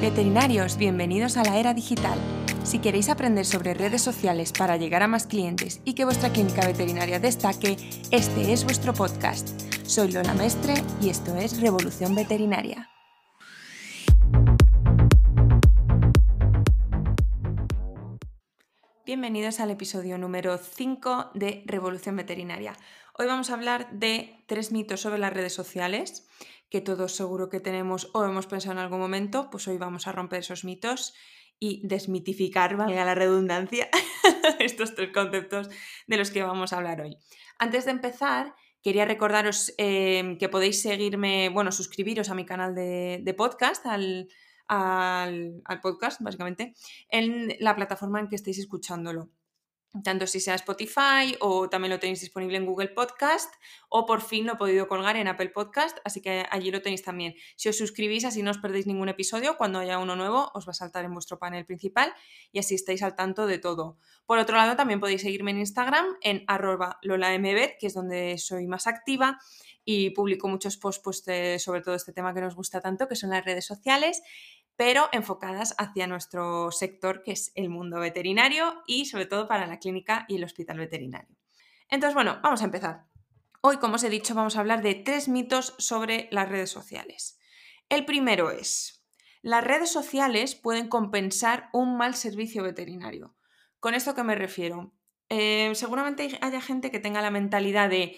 Veterinarios, bienvenidos a la era digital. Si queréis aprender sobre redes sociales para llegar a más clientes y que vuestra clínica veterinaria destaque, este es vuestro podcast. Soy Lola Mestre y esto es Revolución Veterinaria. Bienvenidos al episodio número 5 de Revolución Veterinaria. Hoy vamos a hablar de tres mitos sobre las redes sociales que todos seguro que tenemos o hemos pensado en algún momento, pues hoy vamos a romper esos mitos y desmitificar, valga la redundancia, estos tres conceptos de los que vamos a hablar hoy. Antes de empezar, quería recordaros eh, que podéis seguirme, bueno, suscribiros a mi canal de, podcast, al, al, podcast, básicamente, en la plataforma en que estéis escuchándolo tanto si sea Spotify o también lo tenéis disponible en Google Podcast o por fin lo he podido colgar en Apple Podcast, así que allí lo tenéis también. Si os suscribís así no os perdéis ningún episodio, cuando haya uno nuevo os va a saltar en vuestro panel principal y así estáis al tanto de todo. Por otro lado también podéis seguirme en Instagram en arroba que es donde soy más activa y publico muchos posts pues, sobre todo este tema que nos gusta tanto, que son las redes sociales pero enfocadas hacia nuestro sector, que es el mundo veterinario y sobre todo para la clínica y el hospital veterinario. Entonces, bueno, vamos a empezar. Hoy, como os he dicho, vamos a hablar de tres mitos sobre las redes sociales. El primero es, las redes sociales pueden compensar un mal servicio veterinario. ¿Con esto qué me refiero? Eh, seguramente haya gente que tenga la mentalidad de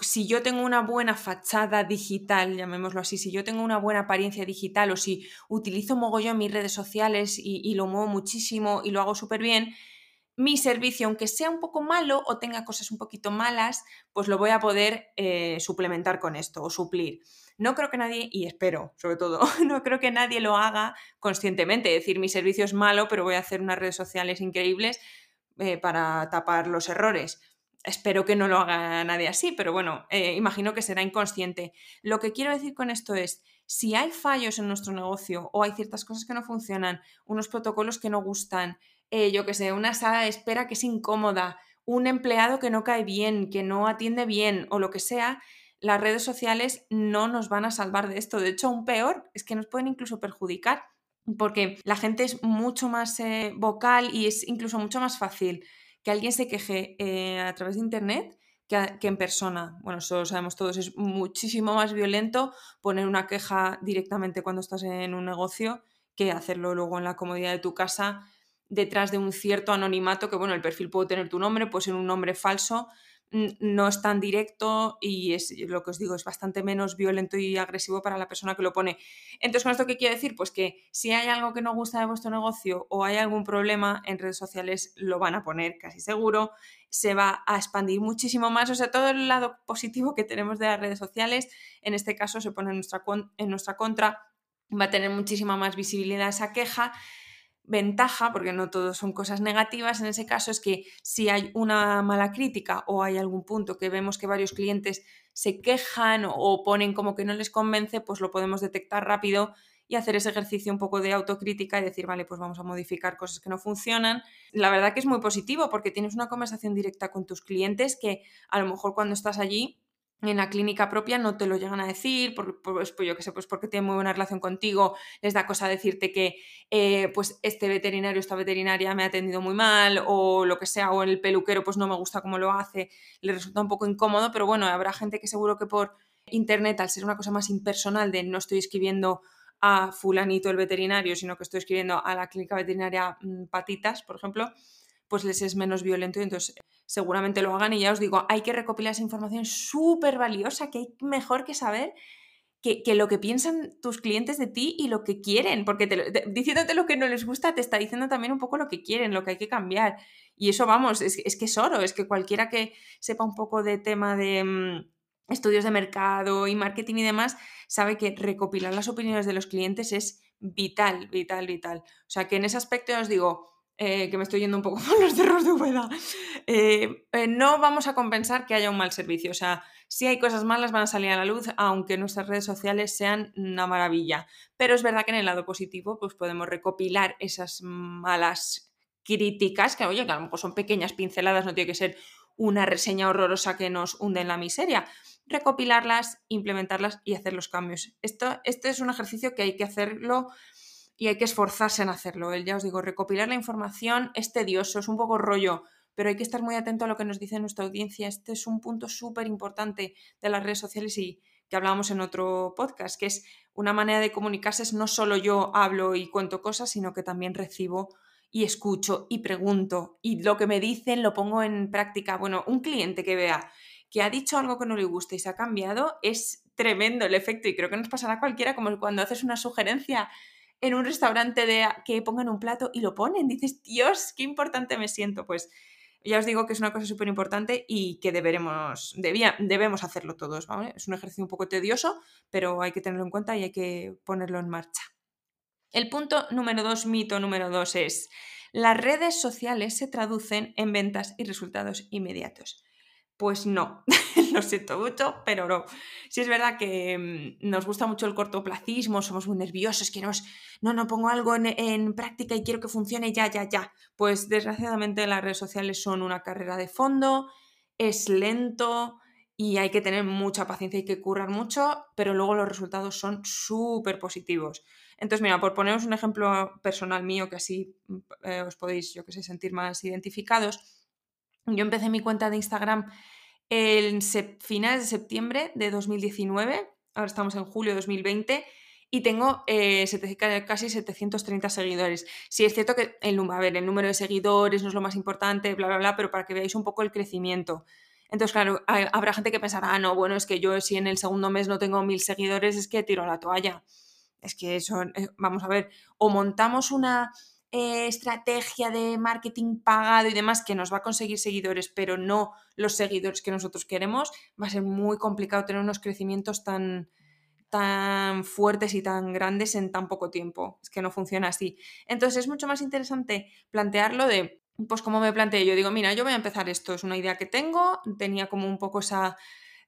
si yo tengo una buena fachada digital, llamémoslo así, si yo tengo una buena apariencia digital o si utilizo mogollón mis redes sociales y, lo muevo muchísimo y lo hago súper bien, mi servicio, aunque sea un poco malo o tenga cosas un poquito malas, pues lo voy a poder eh, suplementar con esto o suplir. No creo que nadie, y espero sobre todo, no creo que nadie lo haga conscientemente, decir mi servicio es malo, pero voy a hacer unas redes sociales increíbles eh, para tapar los errores Espero que no lo haga nadie así, pero bueno, eh, imagino que será inconsciente. Lo que quiero decir con esto es, si hay fallos en nuestro negocio o hay ciertas cosas que no funcionan, unos protocolos que no gustan, eh, yo que sé, una sala de espera que es incómoda, un empleado que no cae bien, que no atiende bien o lo que sea, las redes sociales no nos van a salvar de esto. De hecho, aún peor, es que nos pueden incluso perjudicar, porque la gente es mucho más eh, vocal y es incluso mucho más fácil que alguien se queje eh, a través de Internet que, en persona. Bueno, eso lo sabemos todos, es muchísimo más violento poner una queja directamente cuando estás en un negocio que hacerlo luego en la comodidad de tu casa detrás de un cierto anonimato que, bueno, el perfil puede tener tu nombre, puede ser un nombre falso, no es tan directo y es lo que os digo, es bastante menos violento y agresivo para la persona que lo pone. Entonces, ¿con esto qué quiero decir? Pues que si hay algo que no gusta de vuestro negocio o hay algún problema en redes sociales, lo van a poner casi seguro, se va a expandir muchísimo más, o sea, todo el lado positivo que tenemos de las redes sociales, en este caso se pone en nuestra, en nuestra contra, va a tener muchísima más visibilidad esa queja ventaja, porque no todo son cosas negativas, en ese caso es que si hay una mala crítica o hay algún punto que vemos que varios clientes se quejan o ponen como que no les convence, pues lo podemos detectar rápido y hacer ese ejercicio un poco de autocrítica y decir, vale, pues vamos a modificar cosas que no funcionan. La verdad que es muy positivo porque tienes una conversación directa con tus clientes que a lo mejor cuando estás allí en la clínica propia no te lo llegan a decir, por, pues, pues, yo qué sé, pues porque tienen muy buena relación contigo, les da cosa decirte que eh, pues este veterinario, esta veterinaria me ha atendido muy mal o lo que sea, o el peluquero pues no me gusta cómo lo hace, le resulta un poco incómodo, pero bueno, habrá gente que seguro que por internet, al ser una cosa más impersonal de no estoy escribiendo a fulanito el veterinario, sino que estoy escribiendo a la clínica veterinaria mm, Patitas, por ejemplo, pues les es menos violento y entonces seguramente lo hagan y ya os digo, hay que recopilar esa información súper valiosa que hay mejor que saber que, lo que piensan tus clientes de ti y lo que quieren, porque diciéndote lo que no les gusta te está diciendo también un poco lo que quieren, lo que hay que cambiar. Y eso, vamos, es, es que es oro, es que cualquiera que sepa un poco de tema de mm, estudios de mercado y marketing y demás, sabe que recopilar las opiniones de los clientes es vital, vital, vital. O sea que en ese aspecto os digo, eh, que me estoy yendo un poco con los cerros de Ubeda, eh, eh, no vamos a compensar que haya un mal servicio. O sea, si hay cosas malas van a salir a la luz, aunque nuestras redes sociales sean una maravilla. Pero es verdad que en el lado positivo, pues podemos recopilar esas malas críticas, que oye, que a lo mejor son pequeñas pinceladas, no tiene que ser una reseña horrorosa que nos hunde en la miseria. Recopilarlas, implementarlas y hacer los cambios. Esto, este es un ejercicio que hay que hacerlo y hay que esforzarse en hacerlo. El, ya os digo, recopilar la información es tedioso, es un poco rollo, pero hay que estar muy atento a lo que nos dice nuestra audiencia. Este es un punto súper importante de las redes sociales y que hablábamos en otro podcast, que es una manera de comunicarse, no solo yo hablo y cuento cosas, sino que también recibo y escucho y pregunto y lo que me dicen lo pongo en práctica. Bueno, un cliente que vea que ha dicho algo que no le gusta y se ha cambiado, es tremendo el efecto y creo que nos pasará a cualquiera como cuando haces una sugerencia en un restaurante de que pongan un plato y lo ponen, dices, Dios, qué importante me siento. Pues ya os digo que es una cosa súper importante y que deberemos, debía, debemos hacerlo todos. Es un ejercicio un poco tedioso, pero hay que tenerlo en cuenta y hay que ponerlo en marcha. El punto número dos, mito número dos es, las redes sociales se traducen en ventas y resultados inmediatos. Pues no, lo siento mucho, pero no. Si es verdad que mm, nos gusta mucho el cortoplacismo, somos muy nerviosos, queremos, no, no pongo algo en, práctica y quiero que funcione ya, ya, ya. Pues desgraciadamente las redes sociales son una carrera de fondo, es lento y hay que tener mucha paciencia, hay que currar mucho, pero luego los resultados son súper positivos. Entonces, mira, por poneros un ejemplo personal mío, que así mm, eh, os podéis, yo que sé, sentir más identificados yo empecé mi cuenta de Instagram en finales de septiembre de 2019, ahora estamos en julio de 2020 y tengo eh, casi 730 seguidores. Sí, es cierto que el, el número de seguidores no es lo más importante, bla, bla, bla, pero para que veáis un poco el crecimiento. Entonces, claro, habrá gente que pensará, ah, no, bueno, es que yo si en el segundo mes no tengo mil seguidores, es que tiro la toalla. Es que eso, eh, vamos a ver, o montamos una eh, estrategia de marketing pagado y demás que nos va a conseguir seguidores, pero no los seguidores que nosotros queremos, va a ser muy complicado tener unos crecimientos tan, tan fuertes y tan grandes en tan poco tiempo. Es que no funciona así. Entonces es mucho más interesante plantearlo de, pues como me planteé, yo digo, mira, yo voy a empezar esto, es una idea que tengo, tenía como un poco esa,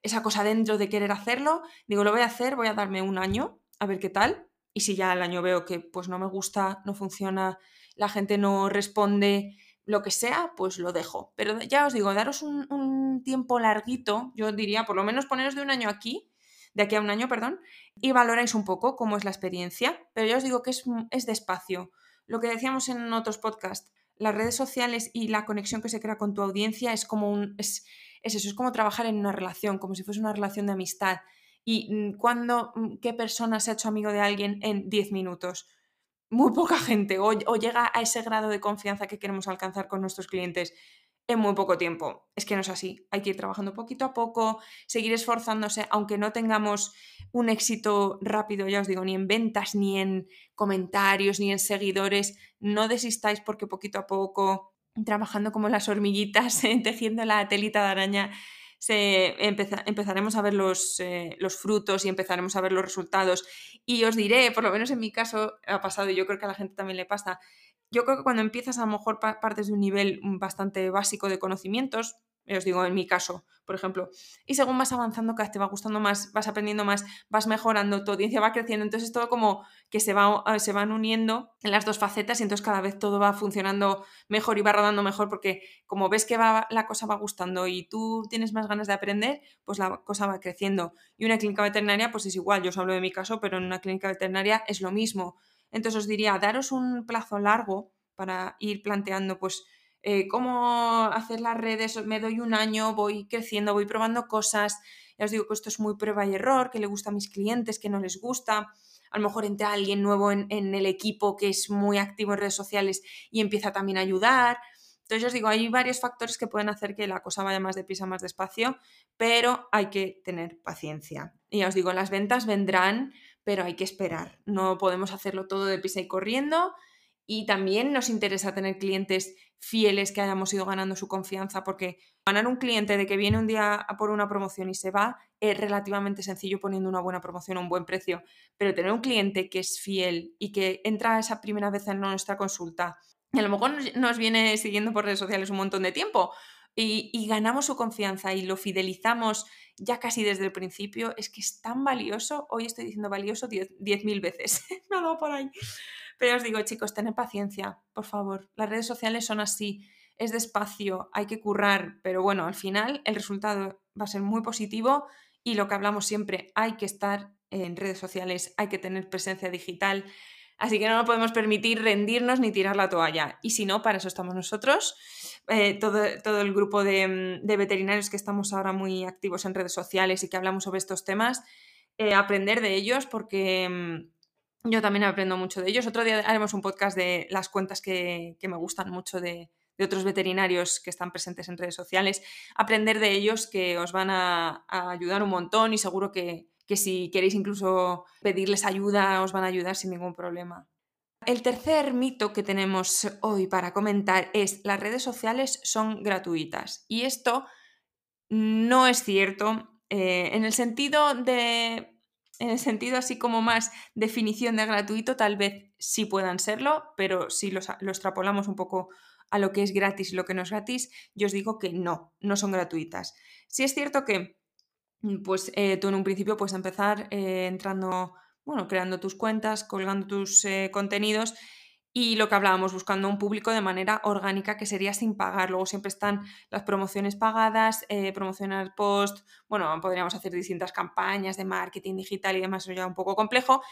esa cosa dentro de querer hacerlo, digo, lo voy a hacer, voy a darme un año, a ver qué tal, y si ya al año veo que pues no me gusta, no funciona, la gente no responde, lo que sea, pues lo dejo. Pero ya os digo, daros un, tiempo larguito, yo diría, por lo menos poneros de un año aquí, de aquí a un año, perdón, y valoráis un poco cómo es la experiencia. Pero ya os digo que es, es despacio. Lo que decíamos en otros podcasts, las redes sociales y la conexión que se crea con tu audiencia es como un. Es, es eso, es como trabajar en una relación, como si fuese una relación de amistad y mm, cuándo, mm, qué persona se ha hecho amigo de alguien en 10 minutos. Muy poca gente o, llega a ese grado de confianza que queremos alcanzar con nuestros clientes en muy poco tiempo. Es que no es así. Hay que ir trabajando poquito a poco, seguir esforzándose, aunque no tengamos un éxito rápido, ya os digo, ni en ventas, ni en comentarios, ni en seguidores. No desistáis porque poquito a poco, trabajando como las hormiguitas, tejiendo la telita de araña, se empezaremos a ver los, eh, los, frutos y empezaremos a ver los resultados. Y os diré, por lo menos en mi caso ha pasado y yo creo que a la gente también le pasa, yo creo que cuando empiezas a lo mejor partes de un nivel bastante básico de conocimientos, os digo en mi caso, por ejemplo. Y según vas avanzando, cada vez te va gustando más, vas aprendiendo más, vas mejorando, tu audiencia va creciendo. Entonces, todo como que se, va, eh, se van uniendo en las dos facetas y entonces cada vez todo va funcionando mejor y va rodando mejor porque como ves que va, la cosa va gustando y tú tienes más ganas de aprender, pues la cosa va creciendo. Y una clínica veterinaria, pues es igual. Yo os hablo de mi caso, pero en una clínica veterinaria es lo mismo. Entonces, os diría, daros un plazo largo para ir planteando, pues, eh, cómo hacer las redes, me doy un año, voy creciendo, voy probando cosas. Ya os digo que esto es muy prueba y error, que le gusta a mis clientes, que no les gusta. A lo mejor entra alguien nuevo en, el equipo que es muy activo en redes sociales y empieza también a ayudar. Entonces, os digo, hay varios factores que pueden hacer que la cosa vaya más deprisa, más despacio, pero hay que tener paciencia. Y ya os digo, las ventas vendrán, pero hay que esperar. No podemos hacerlo todo deprisa y corriendo y también nos interesa tener clientes fieles que hayamos ido ganando su confianza, porque ganar un cliente de que viene un día por una promoción y se va es relativamente sencillo poniendo una buena promoción a un buen precio, pero tener un cliente que es fiel y que entra esa primera vez en nuestra consulta y a lo mejor nos viene siguiendo por redes sociales un montón de tiempo y, ganamos su confianza y lo fidelizamos ya casi desde el principio, es que es tan valioso, hoy estoy diciendo valioso 10.000 veces, me ha dado por ahí. Pero os digo, chicos, tened paciencia, por favor. Las redes sociales son así, es despacio, hay que currar, pero bueno, al final el resultado va a ser muy positivo y lo que hablamos siempre, hay que estar en redes sociales, hay que tener presencia digital. Así que no nos podemos permitir rendirnos ni tirar la toalla. Y si no, para eso estamos nosotros, eh, todo, todo, el grupo de, de, veterinarios que estamos ahora muy activos en redes sociales y que hablamos sobre estos temas, eh, aprender de ellos porque mm, yo también aprendo mucho de ellos. Otro día haremos un podcast de las cuentas que, que me gustan mucho de, de, otros veterinarios que están presentes en redes sociales. Aprender de ellos que os van a, ayudar un montón y seguro que, que si queréis incluso pedirles ayuda, os van a ayudar sin ningún problema. El tercer mito que tenemos hoy para comentar es las redes sociales son gratuitas. Y esto no es cierto eh, en el sentido de... En el sentido así como más definición de gratuito, tal vez sí puedan serlo, pero si lo, lo extrapolamos un poco a lo que es gratis y lo que no es gratis, yo os digo que no, no son gratuitas. Sí es cierto que Mm, pues eh, tú en un principio puedes empezar eh, entrando, bueno, creando tus cuentas, colgando tus eh, contenidos y lo que hablábamos, buscando un público de manera orgánica que sería sin pagar. Luego siempre están las promociones pagadas, promocionar post, bueno, podríamos hacer distintas campañas de marketing digital y demás, eso ya un poco complejo,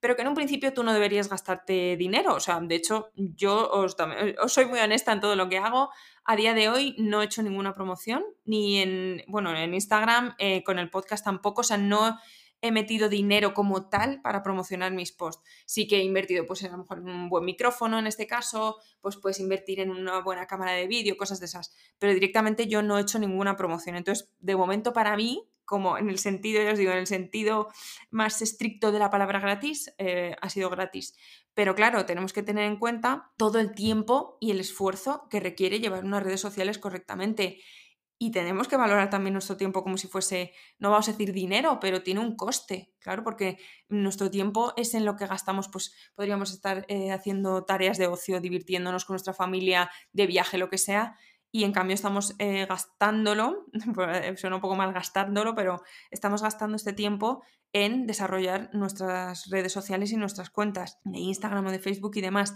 pero que en un principio tú no deberías gastarte dinero. O sea, de hecho, yo os, os, soy muy honesta en todo lo que hago. A día de hoy no he hecho ninguna promoción, ni en, bueno, en Instagram, eh, con el podcast tampoco. O sea, no he metido dinero como tal para promocionar mis posts. Sí que he invertido, pues a lo mejor en un buen micrófono en este caso, pues puedes invertir en una buena cámara de vídeo, cosas de esas. Pero directamente yo no he hecho ninguna promoción. Entonces, de momento para mí, como en el sentido, ya os digo, en el sentido más estricto de la palabra gratis, eh, ha sido gratis. Pero claro, tenemos que tener en cuenta todo el tiempo y el esfuerzo que requiere llevar unas redes sociales correctamente. Y tenemos que valorar también nuestro tiempo como si fuese, no vamos a decir dinero, pero tiene un coste, claro, porque nuestro tiempo es en lo que gastamos, pues podríamos estar eh, haciendo tareas de ocio, divirtiéndonos con nuestra familia, de viaje, lo que sea, y en cambio estamos eh, gastándolo, pues, suena un poco mal gastándolo, pero estamos gastando este tiempo en desarrollar nuestras redes sociales y nuestras cuentas de Instagram o de Facebook y demás.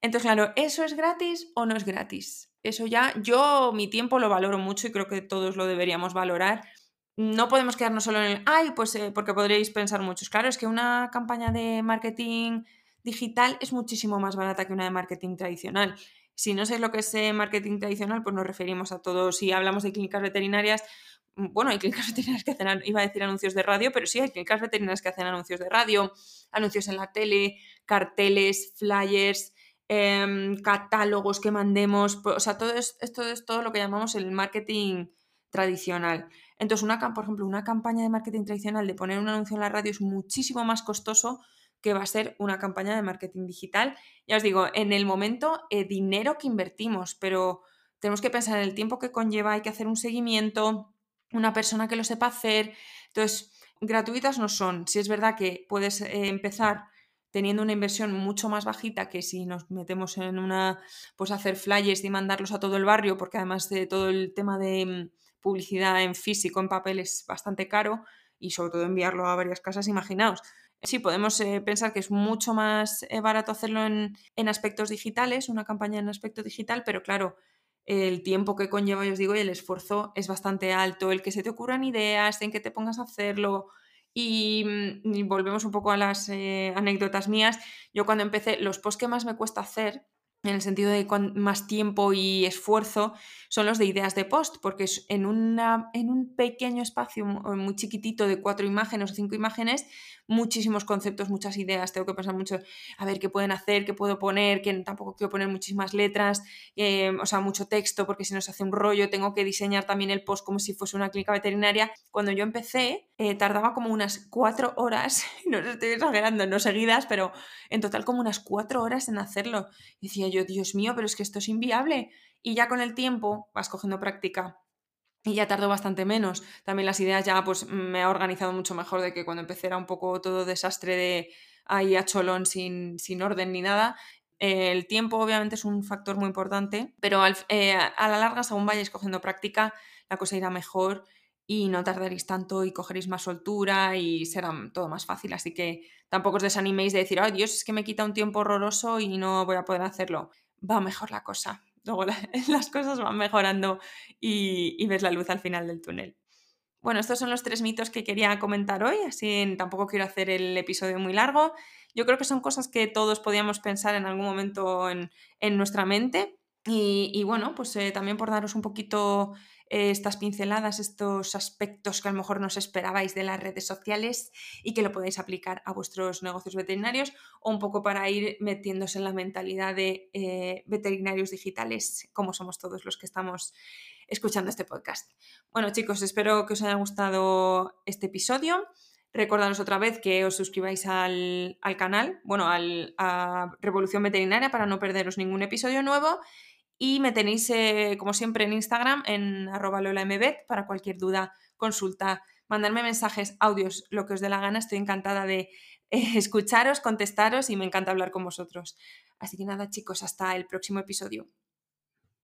Entonces, claro, ¿eso es gratis o no es gratis? Eso ya, yo mi tiempo lo valoro mucho y creo que todos lo deberíamos valorar. No podemos quedarnos solo en el, ay, pues eh, porque podréis pensar muchos. Claro, es que una campaña de marketing digital es muchísimo más barata que una de marketing tradicional. Si no sé lo que es eh, marketing tradicional, pues nos referimos a todo. Si hablamos de clínicas veterinarias, mm, bueno, hay clínicas veterinarias que hacen, iba a decir anuncios de radio, pero sí hay clínicas veterinarias que hacen anuncios de radio, anuncios en la tele, carteles, flyers, em, catálogos que mandemos, o sea, todo esto es todo lo que llamamos el marketing tradicional. Entonces, una, por ejemplo, una campaña de marketing tradicional de poner un anuncio en la radio es muchísimo más costoso que va a ser una campaña de marketing digital. Ya os digo, en el momento, eh, dinero que invertimos, pero tenemos que pensar en el tiempo que conlleva, hay que hacer un seguimiento, una persona que lo sepa hacer. Entonces, gratuitas no son. Si es verdad que puedes eh, empezar teniendo una inversión mucho más bajita que si nos metemos en una, pues hacer flyers y mandarlos a todo el barrio, porque además de todo el tema de mm, publicidad en físico, en papel, es bastante caro y sobre todo enviarlo a varias casas, imaginaos. Sí, podemos eh, pensar que es mucho más eh, barato hacerlo en, aspectos digitales, una campaña en aspecto digital, pero claro, el tiempo que conlleva, yo os digo, y el esfuerzo es bastante alto, el que se te ocurran ideas, en que te pongas a hacerlo. Y, mm, volvemos un poco a las eh, anécdotas mías. Yo cuando empecé, los posts que más me cuesta hacer en el sentido de más tiempo y esfuerzo, son los de ideas de post, porque en, una, en un pequeño espacio muy chiquitito de cuatro imágenes o cinco imágenes, muchísimos conceptos, muchas ideas, tengo que pensar mucho, a ver qué pueden hacer, qué puedo poner, que tampoco quiero poner muchísimas letras, eh, o sea, mucho texto, porque si no se hace un rollo, tengo que diseñar también el post como si fuese una clínica veterinaria. Cuando yo empecé, eh, tardaba como unas cuatro horas, no estoy exagerando, no seguidas, pero en total como unas cuatro horas en hacerlo. Y decía yo, Dios mío, pero es que esto es inviable. Y ya con el tiempo vas cogiendo práctica y ya tardó bastante menos. También las ideas ya pues me ha organizado mucho mejor de que cuando empecé era un poco todo desastre de ahí a cholón sin, sin orden ni nada. el tiempo obviamente es un factor muy importante, pero eh, a la larga según vayáis cogiendo práctica la cosa irá mejor y no tardaréis tanto y cogeréis más soltura y será todo más fácil. Así que tampoco os desaniméis de decir, ay Dios, es que me quita un tiempo horroroso y no voy a poder hacerlo. Va mejor la cosa luego las cosas van mejorando y, ves la luz al final del túnel. Bueno, estos son los tres mitos que quería comentar hoy, así tampoco quiero hacer el episodio muy largo. yo creo que son cosas que todos podíamos pensar en algún momento en, nuestra mente. Y, bueno, pues eh, también por daros un poquito eh, estas pinceladas, estos aspectos que a lo mejor no os esperabais de las redes sociales y que lo podéis aplicar a vuestros negocios veterinarios o un poco para ir metiéndose en la mentalidad de eh, veterinarios digitales, como somos todos los que estamos escuchando este podcast. Bueno chicos, espero que os haya gustado este episodio. Recordaros otra vez que os suscribáis al, canal, bueno, al, a Revolución Veterinaria para no perderos ningún episodio nuevo. Y me tenéis, eh, como siempre, en Instagram, en arroba lolambet, para cualquier duda, consulta, mandarme mensajes, audios, lo que os dé la gana. Estoy encantada de eh, escucharos, contestaros y me encanta hablar con vosotros. Así que nada, chicos, hasta el próximo episodio.